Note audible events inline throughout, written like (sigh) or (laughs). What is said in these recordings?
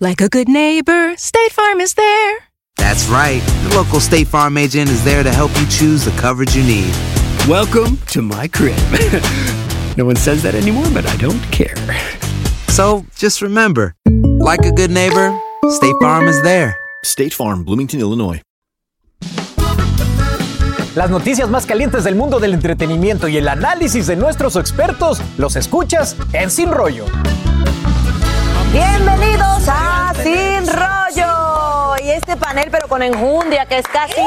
Like a good neighbor, State Farm is there. That's right. The local State Farm agent is there to help you choose the coverage you need. Welcome to my crib. (laughs) no one says that anymore, but I don't care. So just remember, like a good neighbor, State Farm is there. State Farm, Bloomington, Illinois. Las noticias más calientes del mundo del entretenimiento y el análisis de nuestros expertos los escuchas en Sin Rollo. Bienvenidos a Sin Rollo. Y este panel, pero con enjundia, que es casi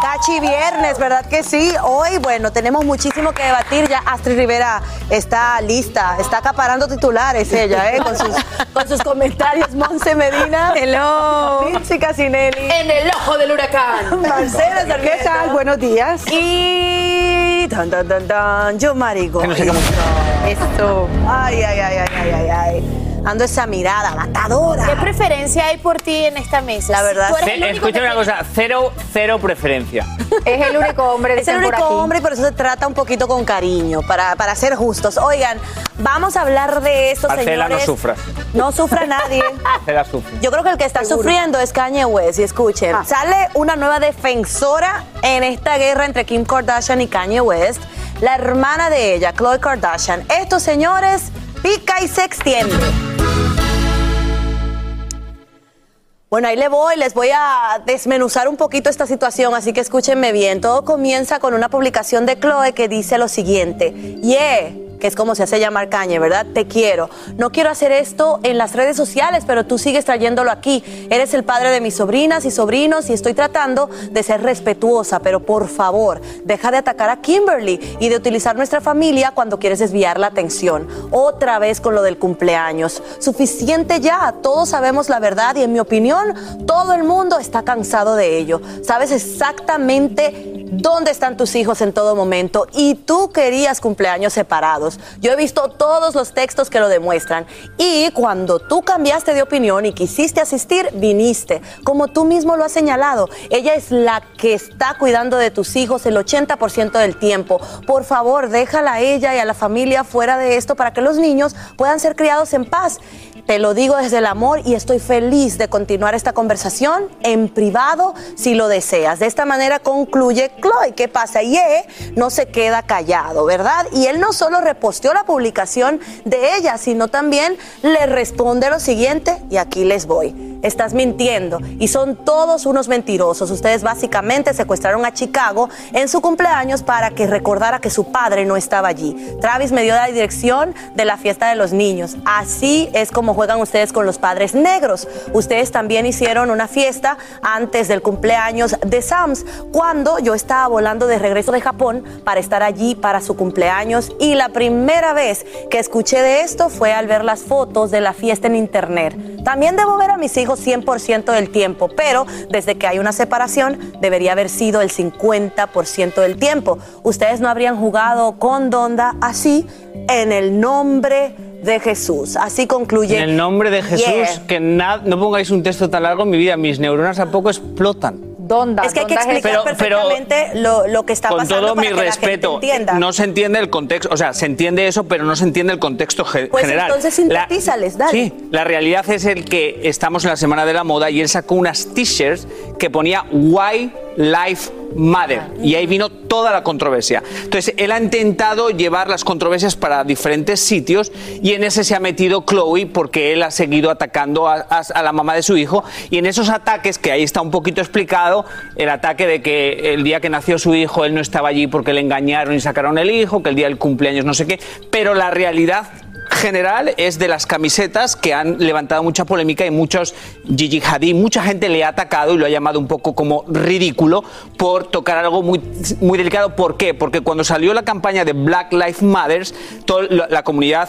cachi viernes, ¿verdad que sí? Hoy, bueno, tenemos muchísimo que debatir. Ya Astrid Rivera está lista, está acaparando titulares ella, ¿eh? Con sus, (laughs) con sus comentarios. Monse Medina. Hello. Lindsay Casinelli. En el ojo del huracán. Marcela Sarmiento. ¿Qué tal? Buenos días. Y... Tan, tan, tan, tan. Yo, Marigo. Esto. Ay, ay, ay, ay, ay, ay, ay. Esa mirada matadora. ¿Qué preferencia hay por ti en esta mesa? La verdad, que una cosa, cero, cero preferencia. Es el único hombre Es el por único aquí. hombre y por eso se trata un poquito con cariño, para, para ser justos. Oigan, vamos a hablar de esto, Marcela, no señores. sufras. No sufra nadie. (laughs) Marcela sufre. Yo creo que el que está sufriendo es Kanye West. Y escuchen, Ah. sale una nueva defensora en esta guerra entre Kim Kardashian y Kanye West, la hermana de ella, Khloe Kardashian. Esto, señores, pica y se extiende. Bueno, ahí le voy, les voy a desmenuzar un poquito esta situación, así que escúchenme bien. Todo comienza con una publicación de Chloe que dice lo siguiente, yeah, que es como se hace llamar Cañe, ¿verdad? Te quiero. No quiero hacer esto en las redes sociales, pero tú sigues trayéndolo aquí. Eres el padre de mis sobrinas y sobrinos y estoy tratando de ser respetuosa, pero por favor, deja de atacar a Kimberly y de utilizar nuestra familia cuando quieres desviar la atención. Otra vez con lo del cumpleaños. Suficiente ya, todos sabemos la verdad y en mi opinión, todo el mundo está cansado de ello. Sabes exactamente dónde están tus hijos en todo momento y tú querías cumpleaños separados. Yo he visto todos los textos que lo demuestran y cuando tú cambiaste de opinión y quisiste asistir, viniste. Como tú mismo lo has señalado, ella es la que está cuidando de tus hijos el 80% del tiempo. Por favor, déjala a ella y a la familia fuera de esto para que los niños puedan ser criados en paz. Te lo digo desde el amor y estoy feliz de continuar esta conversación en privado si lo deseas. De esta manera concluye Chloe. ¿Qué pasa? Y él no se queda callado, ¿verdad? Y él no solo reposteó la publicación de ella, sino también le responde lo siguiente, y aquí les voy. Estás mintiendo y son todos unos mentirosos. Ustedes básicamente secuestraron a Chicago en su cumpleaños para que recordara que su padre no estaba allí. Travis me dio la dirección de la fiesta de los niños. Así es como juegan ustedes con los padres negros. Ustedes también hicieron una fiesta antes del cumpleaños de Sams, cuando yo estaba volando de regreso de Japón para estar allí para su cumpleaños. Y la primera vez que escuché de esto fue al ver las fotos de la fiesta en internet. También debo ver a mis hijos 100% del tiempo, pero desde que hay una separación debería haber sido el 50% del tiempo. Ustedes no habrían jugado con Donda así en el nombre de Jesús. Así concluye. En el nombre de Jesús, Yeah. que no pongáis un texto tan largo en mi vida, mis neuronas a poco explotan. Donda. Es que hay que explicar Pero- pero- perfectamente lo, lo que está Con pasando todo para mi que la gente respeto, entienda. no se entiende el contexto, o sea, se entiende eso, pero no se entiende el contexto ge- Pues general. entonces sintetízales, dale. Sí, la realidad es el que estamos en la semana de la moda y él sacó unas t-shirts que ponía Why Life Matter. Y ahí vino toda la controversia. Entonces, él ha intentado llevar las controversias para diferentes sitios y en ese se ha metido Chloe porque él ha seguido atacando a, a- a la mamá de su hijo. Y en esos ataques, que ahí está un poquito explicado, el ataque de que el día que nació su hijo él no estaba allí porque le engañaron y sacaron el hijo, que el día del cumpleaños no sé qué. Pero la realidad general es de las camisetas que han levantado mucha polémica y muchos Gigi Hadid, mucha gente le ha atacado y lo ha llamado un poco como ridículo por tocar algo muy, muy delicado. ¿Por qué? Porque cuando salió la campaña de Black Lives Matters, toda la, comunidad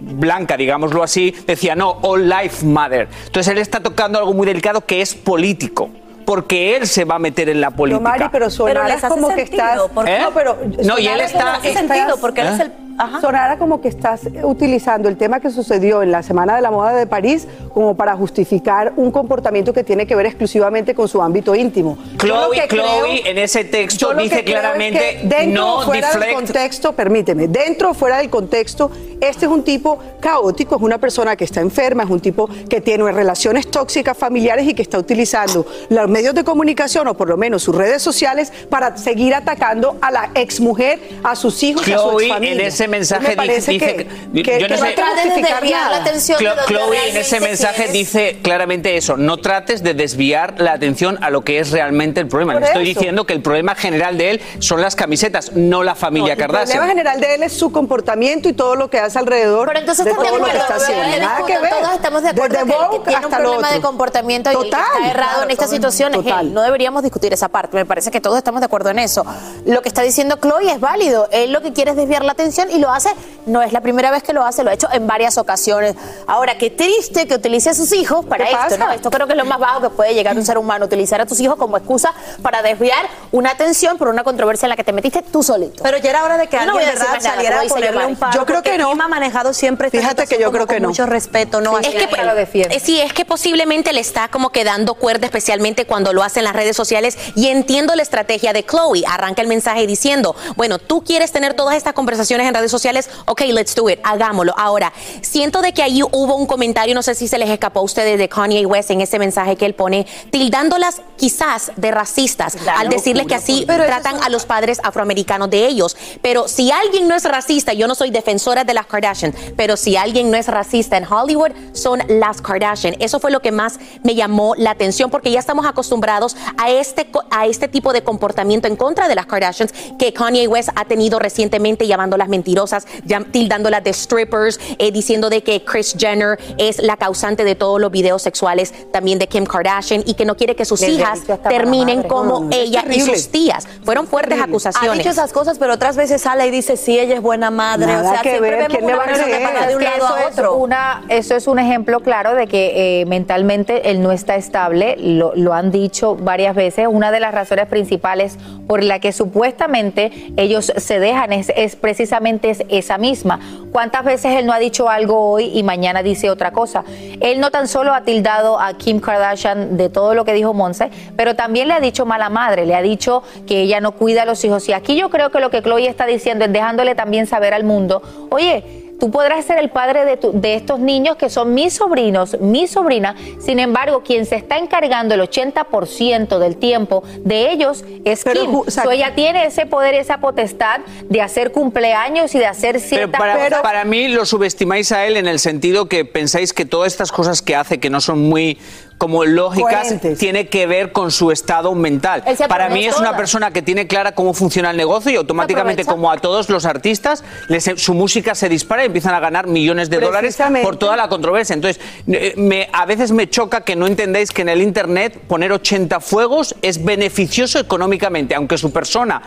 blanca, digámoslo así, decía no, all life matter. Entonces él está tocando algo muy delicado que es político. Porque él se va a meter en la política. Mari, pero sonara les hace como que estás... ¿Eh? No, pero No, y él está- como que hace estás- sentido, porque él es el- Sonara como que estás utilizando el tema que sucedió en la Semana de la Moda de París como para justificar un comportamiento que tiene que ver exclusivamente con su ámbito íntimo. Chloe, creo- Chloe en ese texto dice es claramente que dentro no o fuera del contexto, permíteme, dentro o fuera del contexto, este es un tipo caótico, es una persona que está enferma, es un tipo que tiene relaciones tóxicas familiares y que está utilizando los medios de comunicación o por lo menos sus redes sociales para seguir atacando a la exmujer, a sus hijos, a su Chloe exfamilia. en ese mensaje Me parece dice que, yo no sé- no. Clo- Chloe en ese mensaje dice claramente eso, no trates de desviar la atención a lo que es realmente el problema. Por Le estoy eso. diciendo que el problema general de él son las camisetas, no la familia El problema Kardashian. general de él es su comportamiento y todo lo que hace alrededor Pero entonces de estamos todo de lo que acuerdo, está haciendo. Nada que ver. Todos estamos de acuerdo Desde que tiene un problema de comportamiento y el que Total, está errado claro, en esta total, situación es total. él. No deberíamos discutir esa parte. Me parece que todos estamos de acuerdo en eso. Lo que está diciendo Chloe es válido. Él lo que quiere es desviar la atención y lo hace. No es la primera vez que lo hace, lo ha hecho en varias ocasiones. Ahora, qué triste que utilice a sus hijos para ¿Qué esto. pasa? ¿no? Esto creo que es lo más bajo que puede llegar un ser humano, utilizar a tus hijos como excusa para desviar una atención por una controversia en la que te metiste tú solito. Pero ya era hora de que no alguien decir verdad nada, saliera a ponerle un paro. Yo creo que no. Ha manejado siempre esta Fíjate que yo como creo que con no. mucho respeto, ¿no? Es Así que, ella lo defiende. eh, sí, es que posiblemente le está como quedando cuerda, especialmente cuando lo hace en las redes sociales. Y entiendo la estrategia de Chloe. Arranca el mensaje diciendo, bueno, tú quieres tener todas estas conversaciones en redes sociales, ok, let's do it, hagámoslo. Ahora, siento de que ahí hubo un comentario, no sé si se les escapó a ustedes de Kanye West en ese mensaje que él pone, tildándolas quizás de racistas, al decirles que así tratan a los padres afroamericanos de ellos. Pero si alguien no es racista, yo no soy defensora de las Kardashian, pero si alguien no es racista en Hollywood, son las Kardashian. Eso fue lo que más me llamó la atención porque ya estamos acostumbrados a este, a este tipo de comportamiento en contra de las Kardashians que Kanye West ha tenido recientemente llamándolas mentirosas, llam- tildándolas de strippers, eh, diciendo de que Kris Jenner es la causante de todos los videos sexuales también de Kim Kardashian y que no quiere que sus hijas terminen como No, es ella y sus tías. Fueron fuertes Ha acusaciones. dicho esas cosas, pero otras veces sale y dice, sí, ella es buena madre. Nada o sea, que siempre ver, vemos ¿quién le una va a persona que va de un lado eso a es otro. una eso es un ejemplo claro de que eh, mentalmente él no está estable lo, lo han dicho varias veces una de las razones principales por la que supuestamente ellos se dejan es, es precisamente es esa misma. Cuántas veces él no ha dicho algo hoy y mañana dice otra cosa él no tan solo ha tildado a Kim Kardashian de todo lo que dijo Monse pero también le ha dicho mala madre le ha dicho que ella no cuida a los hijos. Y aquí yo creo que lo que Chloe está diciendo es dejándole también saber al mundo oye Tú podrás ser el padre de, tu- de estos niños que son mis sobrinos, mi sobrina. Sin embargo, quien se está encargando el 80% del tiempo de ellos es Pero, Kim. o sea, So, ella tiene ese poder, esa potestad de hacer cumpleaños y de hacer Pero ciertas para, cosas. para mí lo subestimáis a él en el sentido que pensáis que todas estas cosas que hace que no son muy como lógicas Coherentes. tiene que ver con su estado mental. Para mí es una persona que tiene clara cómo funciona el negocio y automáticamente como a todos los artistas les- su música se dispara y empiezan a ganar millones de dólares por toda la controversia. Entonces, eh, me- a veces me choca que no entendáis que en el Internet poner 80 fuegos es beneficioso económicamente, aunque su persona,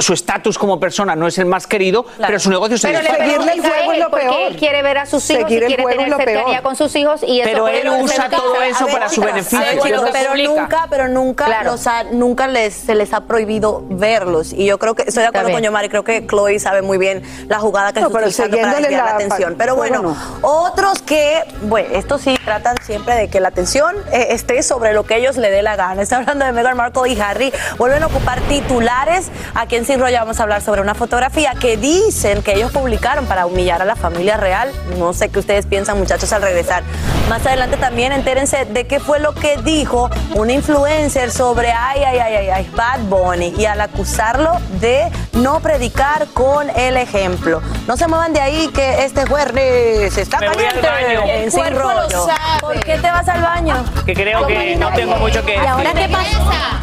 su estatus como persona no es el más querido, pero su negocio se Pero dispara. Seguirle el juego es lo peor. él quiere ver a sus hijos Seguir y el quiere tener lo cercanía peor. con sus hijos y eso Pero él usa todo a eso para su beneficio. Pero, chicos, pero publica. nunca, pero nunca, Claro. o sea, nunca les, se les ha prohibido verlos. Y yo creo que, estoy de acuerdo con Yomari, creo que Chloe sabe muy bien la jugada que No, está utilizando para desviar la, la- atención. Pero bueno, no. otros que, bueno, estos sí tratan siempre de que la atención eh, esté sobre lo que ellos le dé la gana. Está hablando de Meghan Markle y Harry. Vuelven a ocupar titulares. Aquí en Sin Rollo vamos a hablar sobre una fotografía que dicen que ellos publicaron para humillar a la familia real. No sé qué ustedes piensan, muchachos, al regresar. Más adelante también entérense de que qué fue lo que dijo un influencer sobre ay, ay, ay, ay, ay, Bad Bunny y al acusarlo de no predicar con el ejemplo. No se muevan de ahí que este jueves está Me voy al caliente baño. en El Sin cuerpo lo Rollo. sabe. ¿Por qué te vas al baño? Que creo que no tengo mucho que ¿Y ahora qué pasa?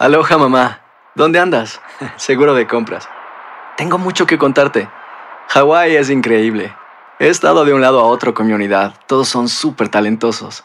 Aloha mamá, ¿dónde andas? (laughs) Seguro de compras. Tengo mucho que contarte. Hawái es increíble. He estado de un lado a otro con mi unidad. Todos son súper talentosos.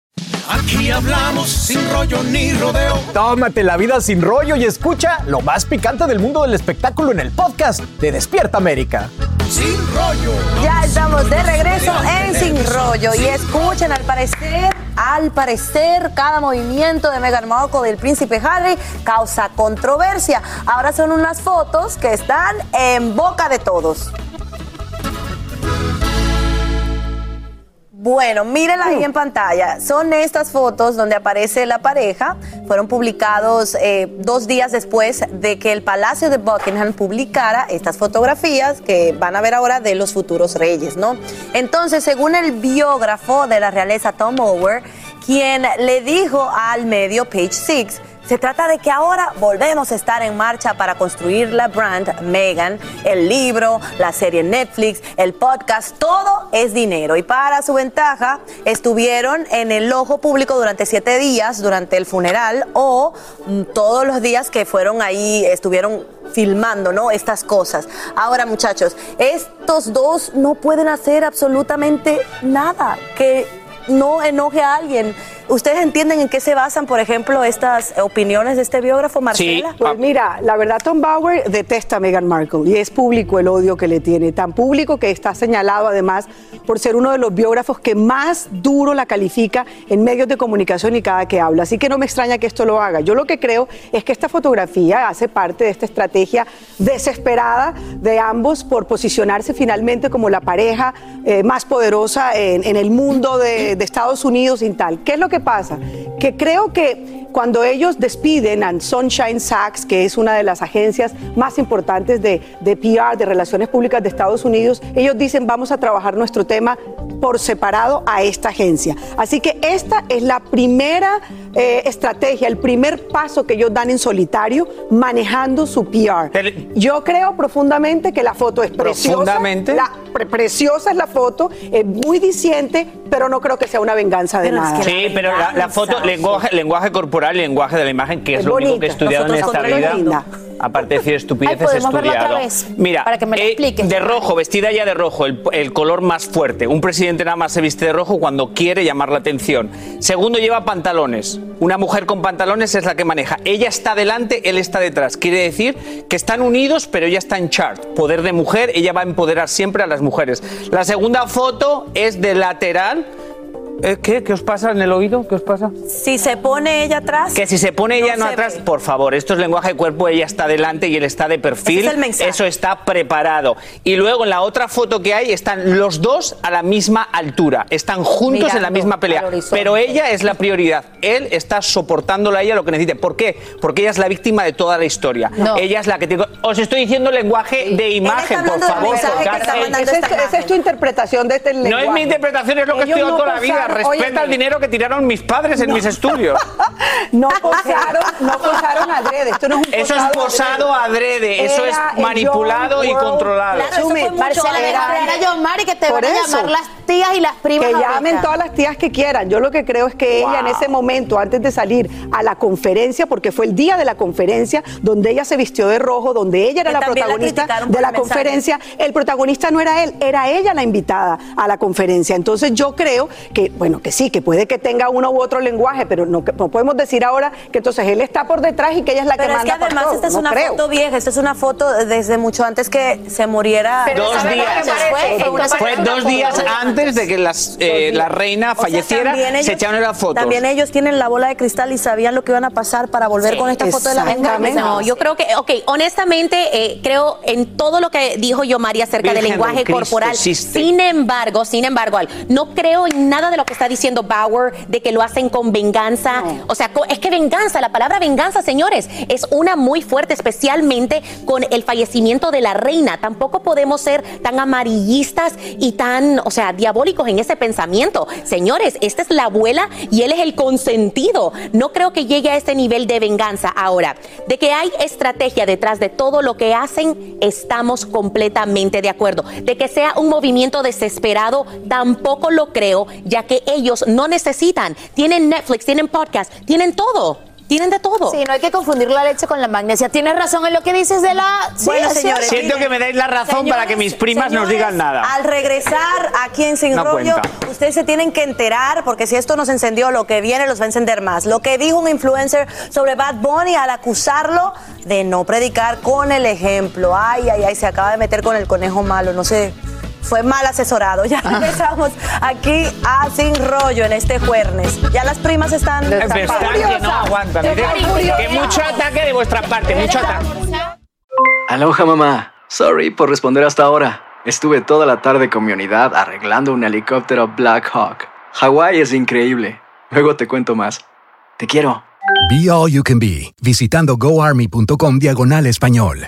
Aquí hablamos sin rollo ni rodeo. Tómate la vida sin rollo y escucha lo más picante del mundo del espectáculo en el podcast de Despierta América. Sin rollo. Ya estamos de regreso en Sin Rollo y escuchen al parecer, al parecer cada movimiento de Meghan Markle del príncipe Harry causa controversia. Ahora son unas fotos que están en boca de todos. Bueno, mírenla ahí en pantalla. Son estas fotos donde aparece la pareja. Fueron publicados eh, dos días después de que el Palacio de Buckingham publicara estas fotografías que van a ver ahora de los futuros reyes, ¿no? Entonces, según el biógrafo de la realeza Tom Ower, quien le dijo al medio Page Six, se trata de que ahora volvemos a estar en marcha para construir la brand Megan, el libro, la serie Netflix, el podcast, todo es dinero. Y para su ventaja, estuvieron en el ojo público durante siete días, durante el funeral o mm, todos los días que fueron ahí, estuvieron filmando, ¿no? Estas cosas. Ahora, muchachos, estos dos no pueden hacer absolutamente nada que no enoje a alguien. ¿Ustedes entienden en qué se basan, por ejemplo, estas opiniones de este biógrafo, Marcela? Pues mira, la verdad Tom Bauer detesta a Meghan Markle y es público el odio que le tiene, tan público que está señalado además por ser uno de los biógrafos que más duro la califica en medios de comunicación y cada que habla. Así que no me extraña que esto lo haga. Yo lo que creo es que esta fotografía hace parte de esta estrategia desesperada de ambos por posicionarse finalmente como la pareja eh, más poderosa en, en el mundo de, de Estados Unidos y tal. ¿Qué es lo que pasa? Que creo que cuando ellos despiden a Sunshine Sachs, que es una de las agencias más importantes de, de PR, de relaciones públicas de Estados Unidos, ellos dicen vamos a trabajar nuestro tema por separado a esta agencia. Así que esta es la primera eh, estrategia, el primer paso que ellos dan en solitario manejando su PR. Yo creo profundamente que la foto es preciosa. ¿Profundamente? La- pre- preciosa es la foto, es muy diciente, pero no creo que sea una venganza de nada. Sí, pero la, la foto, lenguaje, lenguaje corporal y lenguaje de la imagen, que es, Es lo único que he estudiado en la esta vida. Aparte de decir estupideces, Ay. Mira, Para que me lo eh, de rojo, vestida ya de rojo, el, el color más fuerte. Un presidente nada más se viste de rojo cuando quiere llamar la atención. Segundo, lleva pantalones. Una mujer con pantalones es la que maneja. Ella está delante, él está detrás. Quiere decir que están unidos, pero ella está en chart. Poder de mujer, ella va a empoderar siempre a las mujeres. La segunda foto es de lateral ¿qué? ¿Qué os pasa en el oído? ¿Qué os pasa? Si se pone ella atrás. Que si se pone ella no, atrás, ve. por favor, esto es lenguaje de cuerpo, ella está delante y él está de perfil. Ese es el mensaje. Eso está preparado. Y luego en la otra foto que hay están los dos a la misma altura, están juntos en la misma pelea. Pero ella es la prioridad. Él está soportándole a ella lo que necesite. ¿Por qué? Porque ella es la víctima de toda la historia. No. Ella es la que tiene. Os estoy diciendo lenguaje de imagen, por favor. Esa es, tu interpretación de este lenguaje. No es mi interpretación, es lo que he Ellos estudiado no toda la vida. Respeta el dinero que tiraron mis padres en mis estudios. (laughs) No posaron, no posaron adrede. Esto no es un Eso es posado adrede, eso es manipulado y controlado. Claro, eso fue mucho era- John Mari que te van a llamar las tías y las primas. Que ahorita. llamen todas las tías que quieran. Yo lo que creo es que ella en ese momento, antes de salir a la conferencia, porque fue el día de la conferencia, donde ella se vistió de rojo, donde ella era Que la protagonista de la conferencia, el protagonista no era él, era ella la invitada a la conferencia. Entonces yo creo que, bueno, que sí, que puede que tenga uno u otro lenguaje, pero no, que- no podemos decir ahora que entonces él está por detrás y que ella es la Pero que es que manda por además todo. esta es No una creo. foto vieja, esta es una foto desde mucho antes que se muriera. Dos días. Fue, fue una Fue dos días antes de que las, eh, la reina O sea, falleciera, también ellos- se echaron las fotos. También ellos tienen la bola de cristal y sabían lo que iban a pasar para volver con esta foto de la venganza. No, yo creo que, ok, honestamente, eh, creo en todo lo que dijo yo María acerca del Virgen lenguaje del corporal. existe. Sin embargo, sin embargo, no creo en nada de lo que está diciendo Bauer, de que lo hacen con venganza. O sea, es que venganza, la palabra venganza, señores, es una muy fuerte, especialmente con el fallecimiento de la reina. Tampoco podemos ser tan amarillistas y tan, o sea, diabólicos en ese pensamiento. Señores, esta es la abuela y él es el consentido. No creo que llegue a ese nivel de venganza. Ahora, de que hay estrategia detrás de todo lo que hacen, estamos completamente de acuerdo. De que sea un movimiento desesperado, tampoco lo creo, ya que ellos no necesitan. Tienen Netflix, tienen podcast, tienen todo. Tienen de todo. Sí, no hay que confundir la leche con la magnesia. Tienes razón en lo que dices de la. Sí, Bueno, es señores. Siento que me dais la razón para que mis primas nos Señores, digan nada. Al regresar aquí en Sin No Rollo, cuenta. ustedes se tienen que enterar, porque si esto nos encendió, lo que viene los va a encender más. Lo que dijo un influencer sobre Bad Bunny al acusarlo de no predicar con el ejemplo. Ay, ay, ay, se acaba de meter con el conejo malo, no sé. Fue mal asesorado. (laughs) Ya regresamos aquí a Sin Rollo en este jueves. Ya las primas están. Están que no aguantan. Que mucho ataque de vuestra parte, mucho ataque. Aloha mamá. Sorry por responder hasta ahora. Estuve toda la tarde con mi unidad arreglando un helicóptero Black Hawk. Hawái es increíble. Luego te cuento más. Te quiero. Be All You Can Be, visitando goarmy.com diagonal español.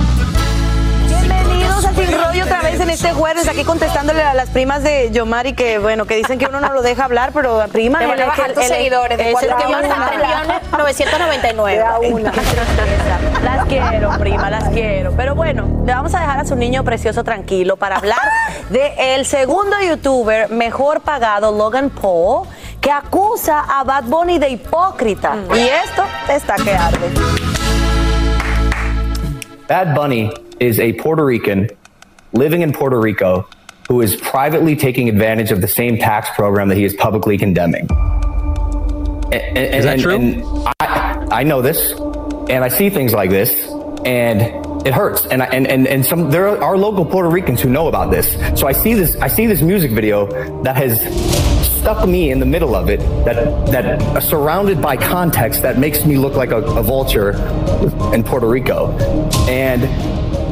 Jueves, aquí contestándole a las primas de Yomari que, bueno, que dicen que uno no lo deja hablar, pero prima Te van a bajar tus seguidores de es el cuatro que millones manda. a tres millones 999. Da una. Las quiero, prima, las quiero. Pero bueno, le vamos a dejar a su niño precioso tranquilo para hablar de el segundo youtuber mejor pagado, Logan Paul, que acusa a Bad Bunny de hipócrita. Y esto está que arde. Bad Bunny is a Puerto Rican living in Puerto Rico who is privately taking advantage of the same tax program that he is publicly condemning. And, and- Is that and- true? I, I know this, and I see things like this, and it hurts. And I, and, and and some there are local Puerto Ricans who know about this. So I see this I see this music video that has stuck me in the middle of it that that uh, surrounded by context that makes me look like a, a vulture in Puerto Rico. And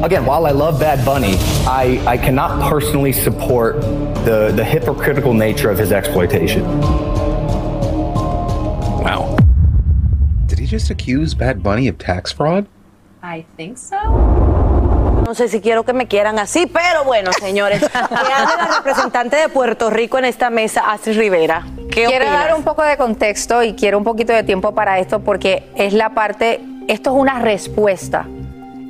again, while I love Bad Bunny, I, I cannot personally support the, the hypocritical nature of his exploitation. Wow. Did he just accuse Bad Bunny of tax fraud? I think so. No sé si quiero que me quieran así, pero bueno, señores. (laughs) que hable la representante de Puerto Rico en esta mesa, Astrid Rivera. ¿Qué quiero opinas? dar un poco de contexto y quiero un poquito de tiempo para esto porque es la parte, esto es una respuesta.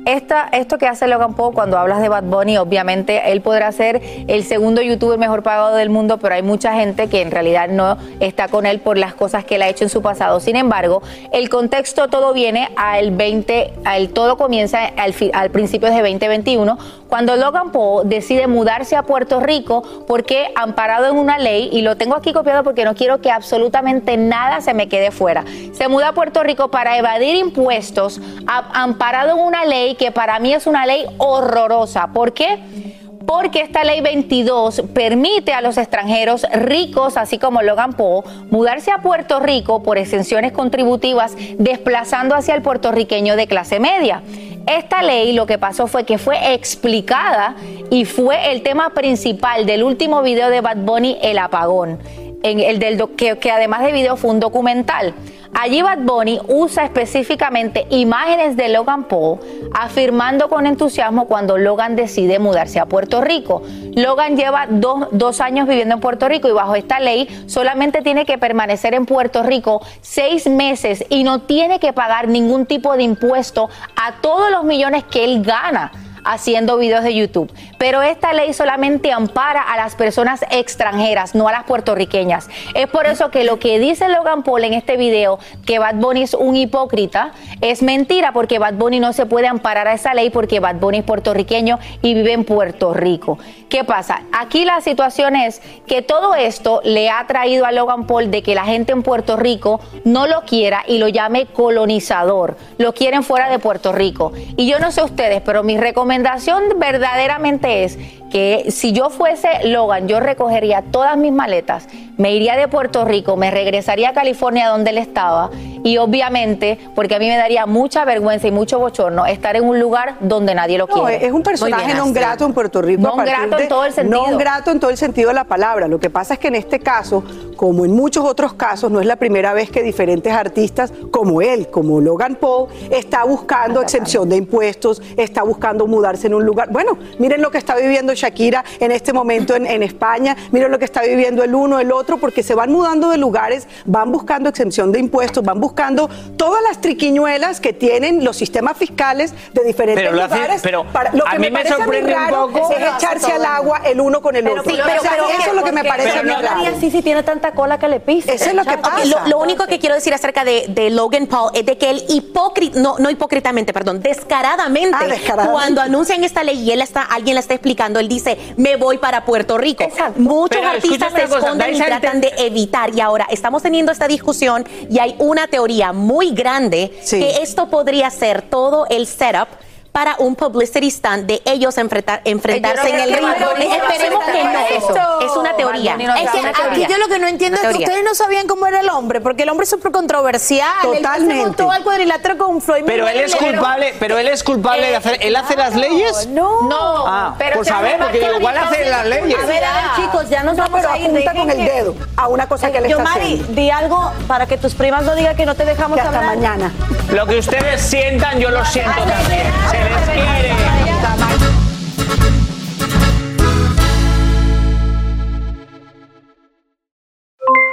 Esto que hace Logan Paul cuando hablas de Bad Bunny, obviamente él podrá ser el segundo youtuber mejor pagado del mundo, pero hay mucha gente que en realidad no está con él por las cosas que él ha hecho en su pasado. Sin embargo, el contexto todo viene al 20, al todo comienza al, principio de 2021, cuando Logan Paul decide mudarse a Puerto Rico porque amparado en una ley, y lo tengo aquí copiado porque no quiero que absolutamente nada se me quede fuera, se muda a Puerto Rico para evadir impuestos, amparado en una ley que para mí es una ley horrorosa. ¿Por qué? Porque esta ley 22 permite a los extranjeros ricos, así como Logan Paul, mudarse a Puerto Rico por exenciones contributivas, desplazando hacia el puertorriqueño de clase media. Esta ley lo que pasó fue que fue explicada y fue el tema principal del último video de Bad Bunny, El Apagón, en el del que, que además de video fue un documental. Allí Bad Bunny usa específicamente imágenes de Logan Paul, afirmando con entusiasmo cuando Logan decide mudarse a Puerto Rico. Logan lleva dos, dos años viviendo en Puerto Rico y bajo esta ley solamente tiene que permanecer en Puerto Rico seis meses y no tiene que pagar ningún tipo de impuesto a todos los millones que él gana haciendo videos de YouTube. Pero esta ley solamente ampara a las personas extranjeras, no a las puertorriqueñas. Es por eso que lo que dice Logan Paul en este video, que Bad Bunny es un hipócrita, es mentira porque Bad Bunny no se puede amparar a esa ley porque Bad Bunny es puertorriqueño y vive en Puerto Rico. ¿Qué pasa? Aquí la situación es que todo esto le ha traído a Logan Paul de que la gente en Puerto Rico no lo quiera y lo llame colonizador. Lo quieren fuera de Puerto Rico. Y yo no sé ustedes, pero mi recomendación verdaderamente es que si yo fuese Logan, yo recogería todas mis maletas, me iría de Puerto Rico, me regresaría a California donde él estaba y obviamente, porque a mí me daría mucha vergüenza y mucho bochorno estar en un lugar donde nadie lo No, quiere. es un personaje non grato en Puerto Rico. Partir grato en todo el sentido. Non grato en todo el sentido de la palabra. Lo que pasa es que en este caso, como en muchos otros casos, no es la primera vez que diferentes artistas, como él, como Logan Paul, está buscando exención de impuestos, está buscando mudarse en un lugar. Bueno, miren lo que está viviendo Shakira en este momento en, en España, miren lo que está viviendo el uno, el otro, porque se van mudando de lugares, van buscando exención de impuestos, van buscando todas las triquiñuelas que tienen los sistemas fiscales de diferentes Pero lo hace- lugares. pero para- lo a que mí me, me parece sorprende a mí un raro poco- es echarse al agua el uno con el otro. sí, O sea, eso es lo que me parece a mí raro. así si tiene tanta cola que le pise. Eso es lo que Ok, lo, lo único que quiero decir acerca de, de Logan Paul es de que él hipócrita, no, no hipócritamente, perdón, descaradamente, Ah, descaradamente. cuando anuncian esta ley y él está, alguien la está explicando, él dice, me voy para Puerto Rico. Muchos Pero artistas se esconden y tratan de evitar. Y ahora estamos teniendo esta discusión y hay una teoría muy grande que esto podría ser todo el setup para un publicity stunt de ellos enfrentar, enfrentarse en el ring. Esperemos que no. Es una teoría. Es que aquí yo lo que no entiendo es que ustedes no sabían cómo era el hombre, porque el hombre es súper controversial. Él Totalmente. se montó al cuadrilátero con Floyd Pero él es culpable, pero él es culpable de hacer, él hace las leyes. No, no. Ah, pero pues a ver, porque igual hace las leyes. A ver, a ver, chicos, ya nos vamos pero a ir. apunta con el dedo a una cosa que le Yo, está Mari, haciendo. di algo para que tus primas no digan que no te dejamos Que hasta hablar. mañana. Lo que ustedes sientan, yo lo siento también.